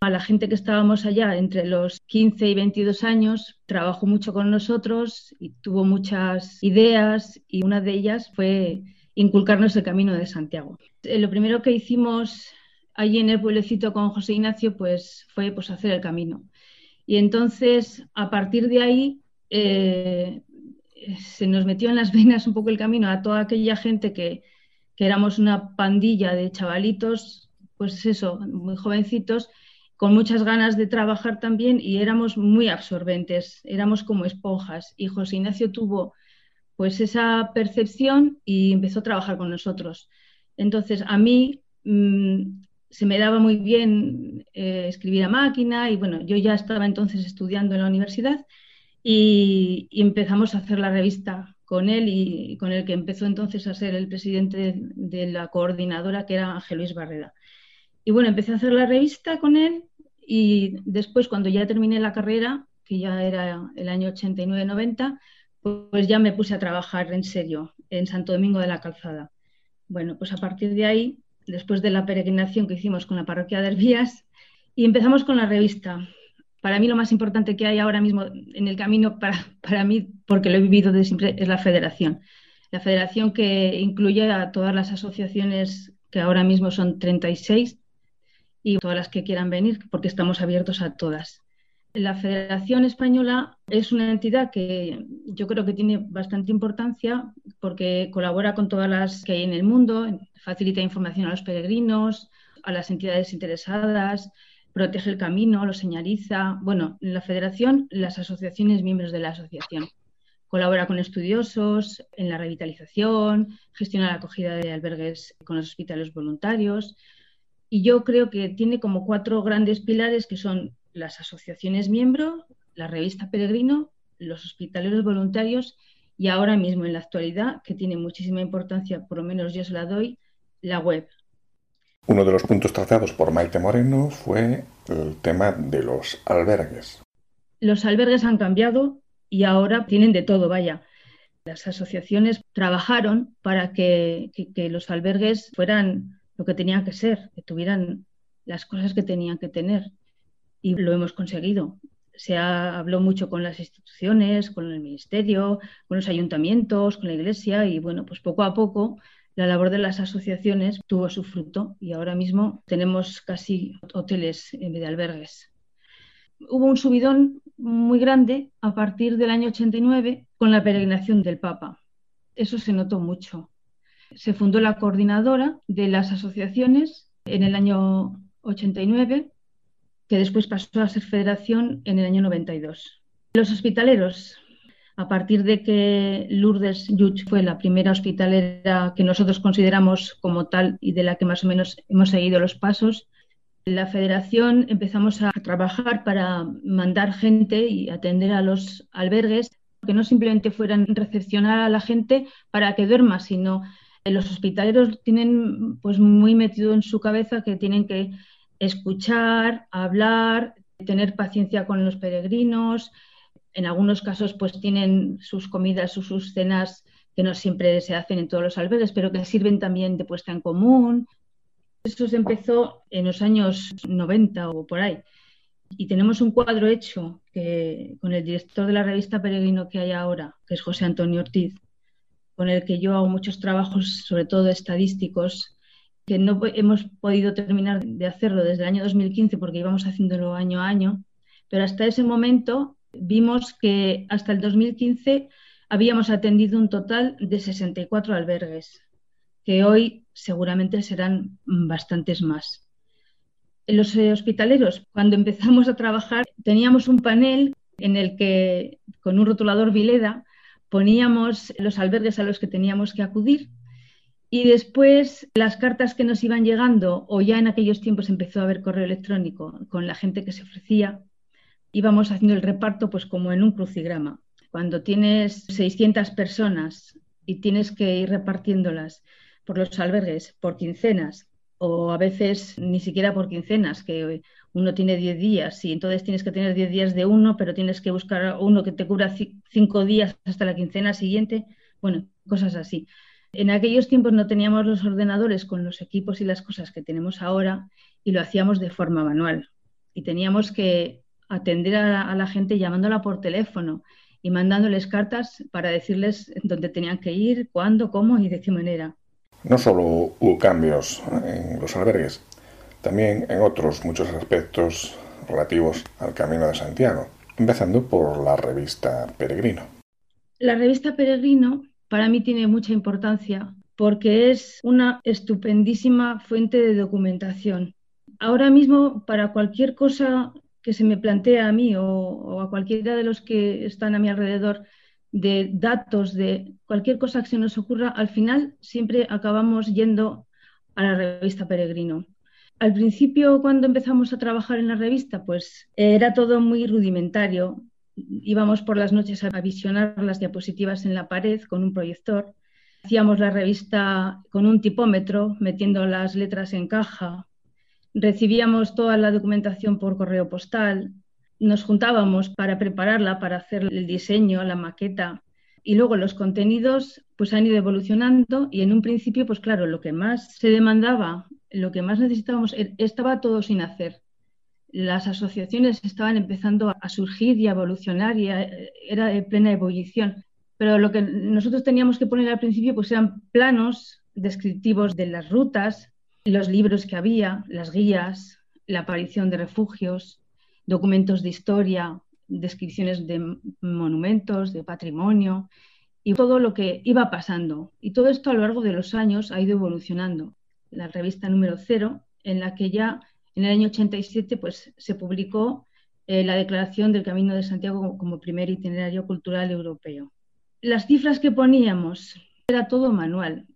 A la gente que estábamos allá entre los 15 y 22 años, trabajó mucho con nosotros y tuvo muchas ideas y una de ellas fue inculcarnos el camino de Santiago. Eh, lo primero que hicimos allí en el pueblecito con José Ignacio pues, fue pues, hacer el camino. Y entonces, a partir de ahí, eh, se nos metió en las venas un poco el camino a toda aquella gente que, que éramos una pandilla de chavalitos, pues eso, muy jovencitos, con muchas ganas de trabajar también y éramos muy absorbentes, éramos como esponjas. Y José Ignacio tuvo pues esa percepción y empezó a trabajar con nosotros. Entonces, a mí mm, se me daba muy bien eh, escribir a máquina y bueno, yo ya estaba entonces estudiando en la universidad y, empezamos a hacer la revista con él y, con el que empezó entonces a ser el presidente de, la coordinadora que era Ángel Luis Barrera. Y bueno, empecé a hacer la revista con él y después cuando ya terminé la carrera, que ya era el año 89-90, pues ya me puse a trabajar en serio en Santo Domingo de la Calzada. Bueno, pues a partir de ahí, después de la peregrinación que hicimos con la parroquia de Herbías, y empezamos con la revista. Para mí lo más importante que hay ahora mismo en el camino, para, para mí, porque lo he vivido de siempre, es la federación. La federación que incluye a todas las asociaciones, que ahora mismo son 36, y todas las que quieran venir, porque estamos abiertos a todas. La Federación Española es una entidad que yo creo que tiene bastante importancia porque colabora con todas las que hay en el mundo, facilita información a los peregrinos, a las entidades interesadas, protege el camino, lo señaliza. Bueno, la Federación, las asociaciones miembros de la asociación. Colabora con estudiosos en la revitalización, gestiona la acogida de albergues con los hospitales voluntarios. Y yo creo que tiene como cuatro grandes pilares que son las asociaciones miembros, la revista Peregrino, los hospitaleros voluntarios y ahora mismo en la actualidad, que tiene muchísima importancia, por lo menos yo se la doy, la web. Uno de los puntos tratados por Maite Moreno fue el tema de los albergues. Los albergues han cambiado y ahora tienen de todo, vaya. Las asociaciones trabajaron para que, que los albergues fueran lo que tenían que ser, que tuvieran las cosas que tenían que tener y lo hemos conseguido. Se habló mucho con las instituciones, con el ministerio, con los ayuntamientos, con la iglesia y bueno, pues poco a poco la labor de las asociaciones tuvo su fruto y ahora mismo tenemos casi hoteles en vez de albergues. Hubo un subidón muy grande a partir del año 89 con la peregrinación del Papa. Eso se notó mucho. Se fundó la coordinadora de las asociaciones en el año 89 que después pasó a ser federación en el año 92. Los hospitaleros, a partir de que Lourdes Yuch fue la primera hospitalera que nosotros consideramos como tal y de la que más o menos hemos seguido los pasos, la federación empezamos a trabajar para mandar gente y atender a los albergues, que no simplemente fueran recepcionar a la gente para que duerma, sino los hospitaleros tienen pues muy metido en su cabeza que tienen que escuchar, hablar, tener paciencia con los peregrinos. En algunos casos, pues tienen sus comidas o sus cenas que no siempre se hacen en todos los albergues, pero que sirven también de puesta en común. Eso se empezó en los años 90 o por ahí. Y tenemos un cuadro hecho con el director de la revista Peregrino que hay ahora, que es José Antonio Ortiz, con el que yo hago muchos trabajos, sobre todo estadísticos, que no hemos podido terminar de hacerlo desde el año 2015 porque íbamos haciéndolo año a año, pero hasta ese momento vimos que hasta el 2015 habíamos atendido un total de 64 albergues, que hoy seguramente serán bastantes más. Los hospitaleros, cuando empezamos a trabajar, teníamos un panel en el que con un rotulador Vileda poníamos los albergues a los que teníamos que acudir y después las cartas que nos iban llegando, o ya en aquellos tiempos empezó a haber correo electrónico con la gente que se ofrecía, íbamos haciendo el reparto pues como en un crucigrama. Cuando tienes 600 personas y tienes que ir repartiéndolas por los albergues por quincenas o a veces ni siquiera por quincenas, que uno tiene 10 días y entonces tienes que tener 10 días de uno, pero tienes que buscar uno que te cubra 5 días hasta la quincena siguiente, bueno, cosas así. En aquellos tiempos no teníamos los ordenadores con los equipos y las cosas que tenemos ahora y lo hacíamos de forma manual. Y teníamos que atender a, la gente llamándola por teléfono y mandándoles cartas para decirles dónde tenían que ir, cuándo, cómo y de qué manera. No solo hubo cambios en los albergues, también en otros muchos aspectos relativos al Camino de Santiago, empezando por la revista Peregrino. La revista Peregrino para mí tiene mucha importancia porque es una estupendísima fuente de documentación. Ahora mismo, para cualquier cosa que se me plantea a mí o, a cualquiera de los que están a mi alrededor, de datos, de cualquier cosa que se nos ocurra, al final siempre acabamos yendo a la revista Peregrino. Al principio, cuando empezamos a trabajar en la revista, pues era todo muy rudimentario. Íbamos por las noches a visionar las diapositivas en la pared con un proyector. Hacíamos la revista con un tipómetro, metiendo las letras en caja. Recibíamos toda la documentación por correo postal nos juntábamos para prepararla, para hacer el diseño, la maqueta. Y luego los contenidos pues han ido evolucionando y en un principio, pues claro, lo que más se demandaba, lo que más necesitábamos, e-, estaba todo sin hacer. Las asociaciones estaban empezando a surgir y a evolucionar y era de plena ebullición. Pero lo que nosotros teníamos que poner al principio pues eran planos descriptivos de las rutas, los libros que había, las guías, la aparición de refugios, documentos de historia, descripciones de monumentos, de patrimonio y todo lo que iba pasando. Y todo esto a lo largo de los años ha ido evolucionando. La revista número cero, en la que ya en el año 87 pues, se publicó eh, la Declaración del Camino de Santiago como, primer itinerario cultural europeo. Las cifras que poníamos era todo manual.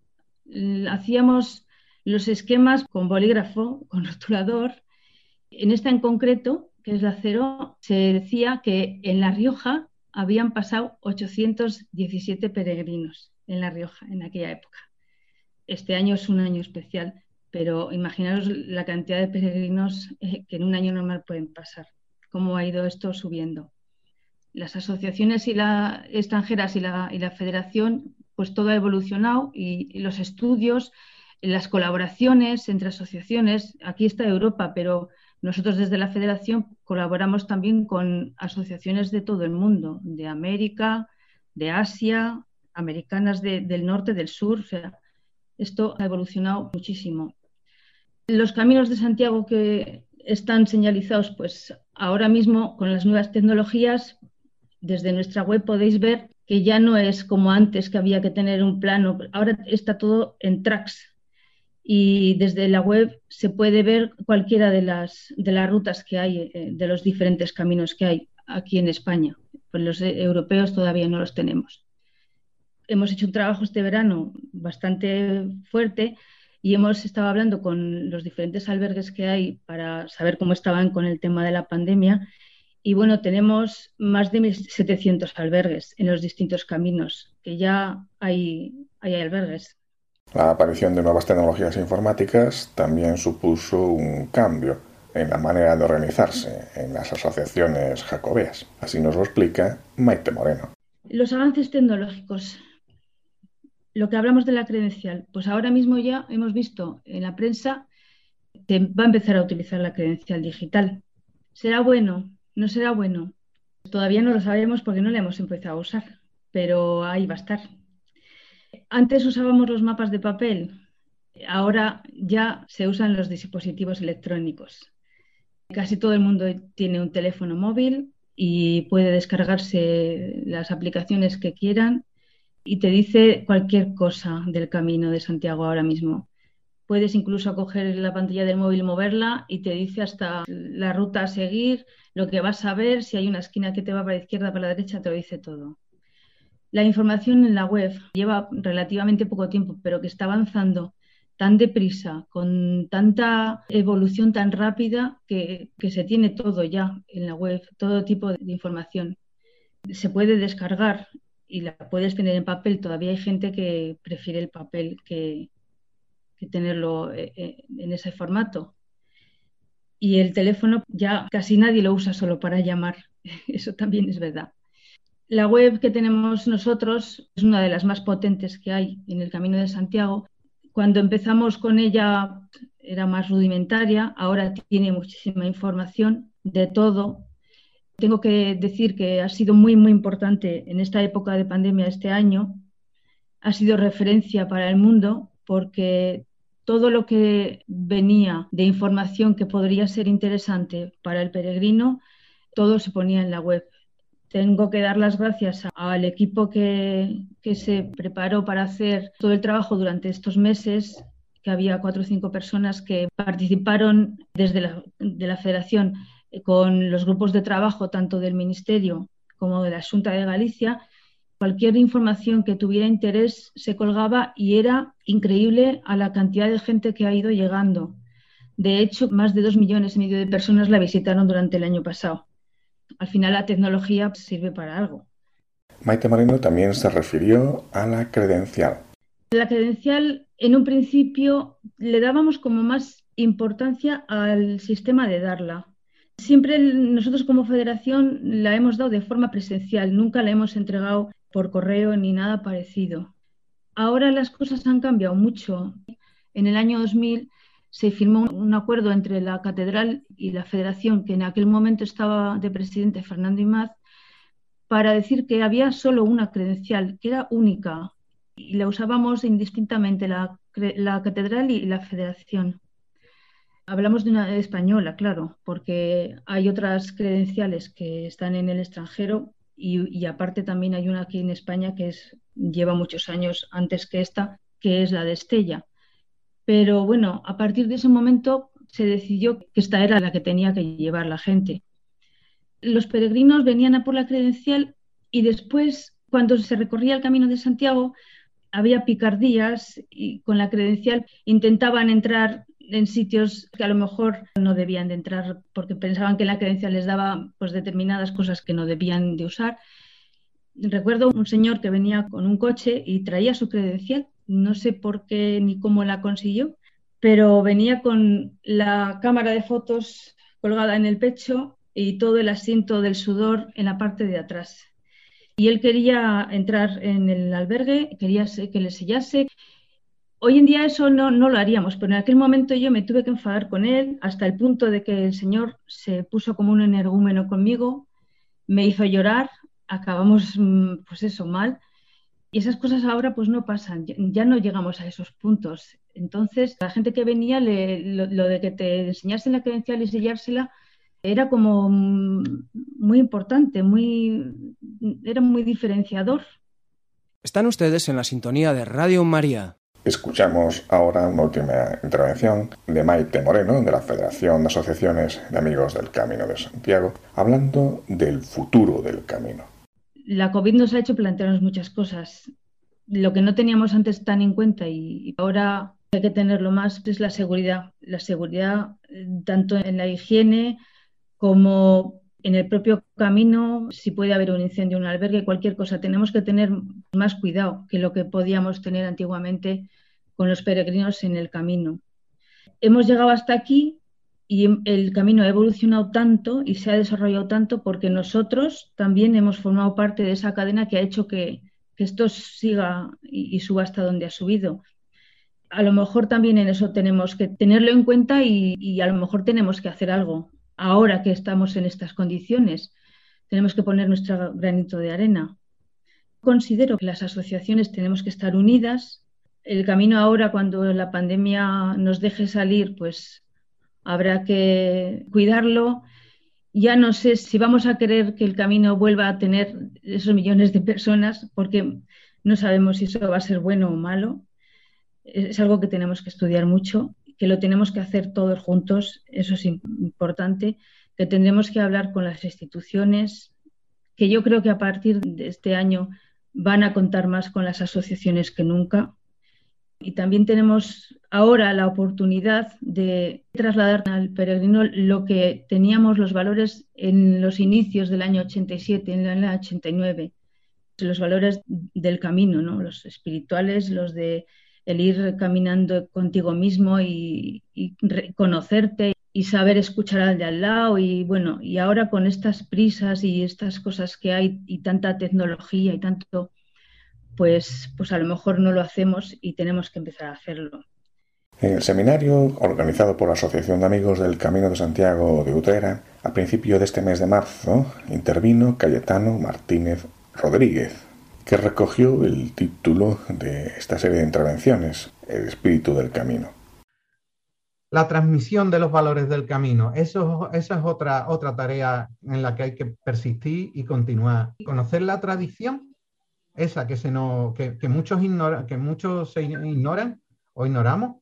Hacíamos los esquemas con bolígrafo, con rotulador. En esta en concreto que es la cero, se decía que en La Rioja habían pasado 817 peregrinos en La Rioja en aquella época. Este año es un año especial, pero imaginaros la cantidad de peregrinos eh, que en un año normal pueden pasar, cómo ha ido esto subiendo. Las asociaciones y la, extranjeras y la, y la federación, pues todo ha evolucionado y los estudios, las colaboraciones entre asociaciones, aquí está Europa, pero nosotros desde la Federación colaboramos también con asociaciones de todo el mundo, de América, de Asia, americanas del norte, del sur. O sea, esto ha evolucionado muchísimo. Los caminos de Santiago que están señalizados, pues ahora mismo con las nuevas tecnologías, desde nuestra web podéis ver que ya no es como antes que había que tener un plano, ahora está todo en tracks, y desde la web se puede ver cualquiera de las, de las rutas que hay, eh, de los diferentes caminos que hay aquí en España. Pues los europeos todavía no los tenemos. Hemos hecho un trabajo este verano bastante fuerte y hemos estado hablando con los diferentes albergues que hay para saber cómo estaban con el tema de la pandemia. Y bueno, tenemos más de 1.700 albergues en los distintos caminos, que ya hay, hay albergues. La aparición de nuevas tecnologías informáticas también supuso un cambio en la manera de organizarse en las asociaciones jacobeas. Así nos lo explica Maite Moreno. Los avances tecnológicos. Lo que hablamos de la credencial, pues ahora mismo ya hemos visto en la prensa que va a empezar a utilizar la credencial digital. ¿Será bueno? ¿No será bueno? Todavía no lo sabemos porque no la hemos empezado a usar, pero ahí va a estar. Antes usábamos los mapas de papel, ahora ya se usan los dispositivos electrónicos. Casi todo el mundo tiene un teléfono móvil y puede descargarse las aplicaciones que quieran y te dice cualquier cosa del camino de Santiago ahora mismo. Puedes incluso coger la pantalla del móvil, moverla y te dice hasta la ruta a seguir, lo que vas a ver, si hay una esquina que te va para la izquierda, para la derecha, te lo dice todo. La información en la web lleva relativamente poco tiempo, pero que está avanzando tan deprisa, con tanta evolución tan rápida, que, se tiene todo ya en la web, todo tipo de información. Se puede descargar y la puedes tener en papel. Todavía hay gente que prefiere el papel que, que tenerlo eh, eh, en ese formato. Y el teléfono ya casi nadie lo usa solo para llamar, eso también es verdad. La web que tenemos nosotros es una de las más potentes que hay en el Camino de Santiago. Cuando empezamos con ella era más rudimentaria, ahora tiene muchísima información de todo. Tengo que decir que ha sido muy, muy importante en esta época de pandemia este año. Ha sido referencia para el mundo porque todo lo que venía de información que podría ser interesante para el peregrino, todo se ponía en la web. Tengo que dar las gracias al equipo que, se preparó para hacer todo el trabajo durante estos meses, que había cuatro o cinco personas que participaron desde la, de la federación con los grupos de trabajo tanto del Ministerio como de la Junta de Galicia Cualquier información que tuviera interés se colgaba y era increíble a la cantidad de gente que ha ido llegando. De hecho, más de dos millones y medio de personas la visitaron durante el año pasado. Al final la tecnología sirve para algo. Maite Moreno también se refirió a la credencial. La credencial, en un principio, le dábamos como más importancia al sistema de darla. Siempre nosotros como federación la hemos dado de forma presencial, nunca la hemos entregado por correo ni nada parecido. Ahora las cosas han cambiado mucho. En el año 2000 se firmó un acuerdo entre la catedral y la federación, que en aquel momento estaba de presidente Fernando Imaz, para decir que había solo una credencial, que era única, y la usábamos indistintamente la, la catedral y la federación. Hablamos de una española, claro, porque hay otras credenciales que están en el extranjero y, aparte también hay una aquí en España que lleva muchos años antes que esta, que es la de Estella. Pero bueno, a partir de ese momento se decidió que esta era la que tenía que llevar la gente. Los peregrinos venían a por la credencial y después, cuando se recorría el camino de Santiago, había picardías y con la credencial intentaban entrar en sitios que a lo mejor no debían de entrar porque pensaban que la creencia les daba pues determinadas cosas que no debían de usar. Recuerdo un señor que venía con un coche y traía su credencial, no sé por qué ni cómo la consiguió, pero venía con la cámara de fotos colgada en el pecho y todo el asiento del sudor en la parte de atrás. Y él quería entrar en el albergue, quería que le sellase Hoy en día eso no, no, lo haríamos, pero en aquel momento yo me tuve que enfadar con él hasta el punto de que el Señor se puso como un energúmeno conmigo, me hizo llorar, acabamos mm, pues eso mal. Y esas cosas ahora pues no pasan, ya no llegamos a esos puntos. Entonces, la gente que venía, lo, de que te enseñasen la credencial y sellársela, era como mm, muy importante, muy, era muy diferenciador. Están ustedes en la sintonía de Radio María. Escuchamos ahora una última intervención de Maite Moreno, de la Federación de Asociaciones de Amigos del Camino de Santiago, hablando del futuro del camino. La COVID nos ha hecho plantearnos muchas cosas. Lo que no teníamos antes tan en cuenta y ahora hay que tenerlo más es la seguridad. La seguridad eh, tanto en la higiene como en el propio camino, si puede haber un incendio, un albergue, cualquier cosa, tenemos que tener más cuidado que lo que podíamos tener antiguamente con los peregrinos en el camino. Hemos llegado hasta aquí y el camino ha evolucionado tanto y se ha desarrollado tanto porque nosotros también hemos formado parte de esa cadena que ha hecho que, esto siga y, suba hasta donde ha subido. A lo mejor también en eso tenemos que tenerlo en cuenta y a lo mejor tenemos que hacer algo ahora que estamos en estas condiciones. Tenemos que poner nuestro granito de arena. Considero que las asociaciones tenemos que estar unidas. El camino ahora, cuando la pandemia nos deje salir, pues habrá que cuidarlo. Ya no sé si vamos a querer que el camino vuelva a tener esos millones de personas, porque no sabemos si eso va a ser bueno o malo. Es algo que tenemos que estudiar mucho que lo tenemos que hacer todos juntos, eso es importante, que tendremos que hablar con las instituciones, que yo creo que a partir de este año van a contar más con las asociaciones que nunca. Y también tenemos ahora la oportunidad de trasladar al peregrino lo que teníamos los valores en los inicios del año 87, en el año 89, los valores del camino, ¿no? los espirituales, los de el ir caminando contigo mismo y, conocerte y saber escuchar al de al lado y bueno, y ahora con estas prisas y estas cosas que hay y tanta tecnología y tanto, pues, pues a lo mejor no lo hacemos y tenemos que empezar a hacerlo. En el seminario organizado por la Asociación de Amigos del Camino de Santiago de Utrera, a principio de este mes de marzo, intervino Cayetano Martínez Rodríguez, que recogió el título de esta serie de intervenciones, El espíritu del camino. La transmisión de los valores del camino, eso, esa es otra, otra tarea en la que hay que persistir y continuar. Conocer la tradición, esa que, se no, que, que muchos, ignora, que muchos se ignoran, o ignoramos,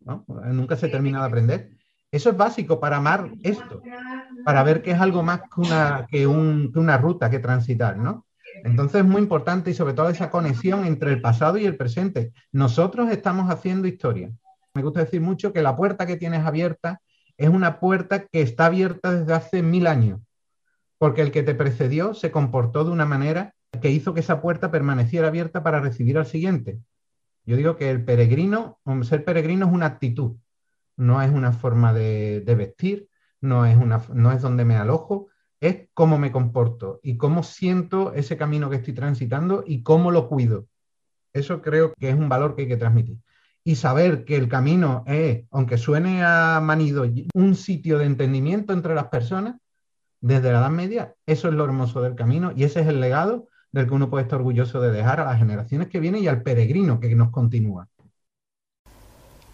nunca se termina de aprender. Eso es básico para amar esto, para ver que es algo más que una, que, una ruta que transitar, ¿no? Entonces es muy importante y sobre todo esa conexión entre el pasado y el presente. Nosotros estamos haciendo historia. Me gusta decir mucho que la puerta que tienes abierta es una puerta que está abierta desde hace mil años, porque el que te precedió se comportó de una manera que hizo que esa puerta permaneciera abierta para recibir al siguiente. Yo digo que el peregrino, ser peregrino es una actitud, no es una forma de, vestir, no es, una, no es donde me alojo, es cómo me comporto y cómo siento ese camino que estoy transitando y cómo lo cuido. Eso creo que es un valor que hay que transmitir. Y saber que el camino es, aunque suene a manido, un sitio de entendimiento entre las personas, desde la Edad Media, eso es lo hermoso del camino y ese es el legado del que uno puede estar orgulloso de dejar a las generaciones que vienen y al peregrino que nos continúa.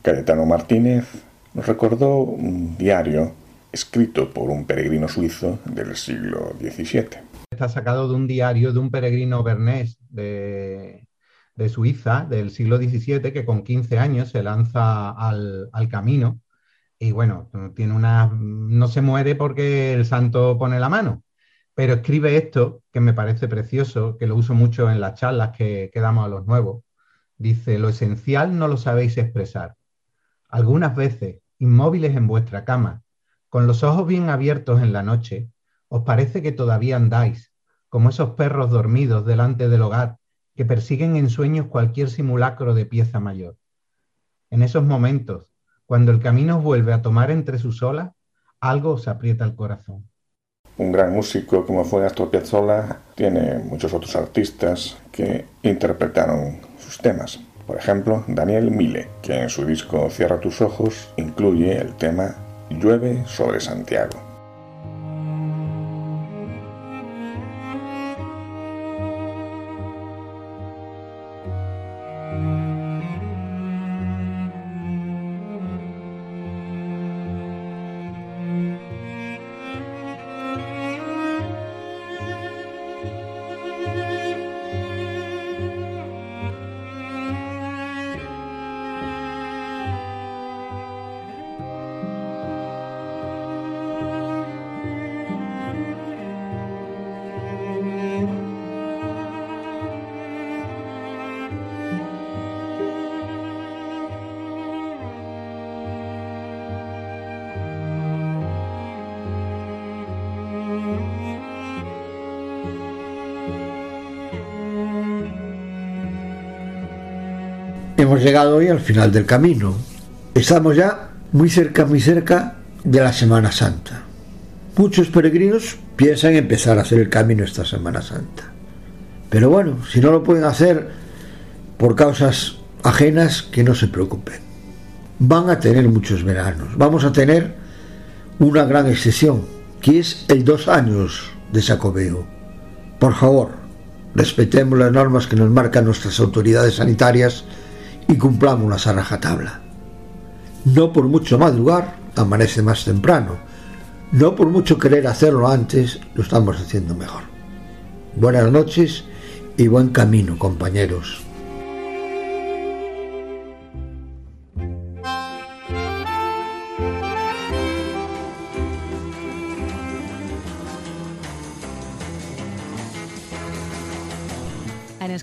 Cayetano Martínez nos recordó un diario escrito por un peregrino suizo del siglo XVII. Está sacado de un diario de un peregrino bernés de, Suiza del siglo XVII que con 15 años se lanza al, camino y bueno, tiene una, no se muere porque el santo pone la mano, pero escribe esto, que me parece precioso, que lo uso mucho en las charlas que, damos a los nuevos. Dice, lo esencial no lo sabéis expresar. Algunas veces, inmóviles en vuestra cama, con los ojos bien abiertos en la noche, os parece que todavía andáis, como esos perros dormidos delante del hogar, que persiguen en sueños cualquier simulacro de pieza mayor. En esos momentos, cuando el camino os vuelve a tomar entre sus olas, algo os aprieta el corazón un gran músico como fue Astor Piazzolla, tiene muchos otros artistas que interpretaron sus temas. Por ejemplo, Daniel Mille, que en su disco Cierra tus ojos incluye el tema Llueve sobre Santiago. Hemos llegado hoy al final del camino. Estamos ya muy cerca, muy cerca de la Semana Santa. Muchos peregrinos piensan empezar a hacer el camino esta Semana Santa. Pero bueno, si no lo pueden hacer por causas ajenas, que no se preocupen. Van a tener muchos veranos. Vamos a tener una gran excepción, que es el dos años de Sacobeo. Por favor, respetemos las normas que nos marcan nuestras autoridades sanitarias y cumplamos la rajatabla. No por mucho madrugar, amanece más temprano. No por mucho querer hacerlo antes, lo estamos haciendo mejor. Buenas noches y buen camino, compañeros.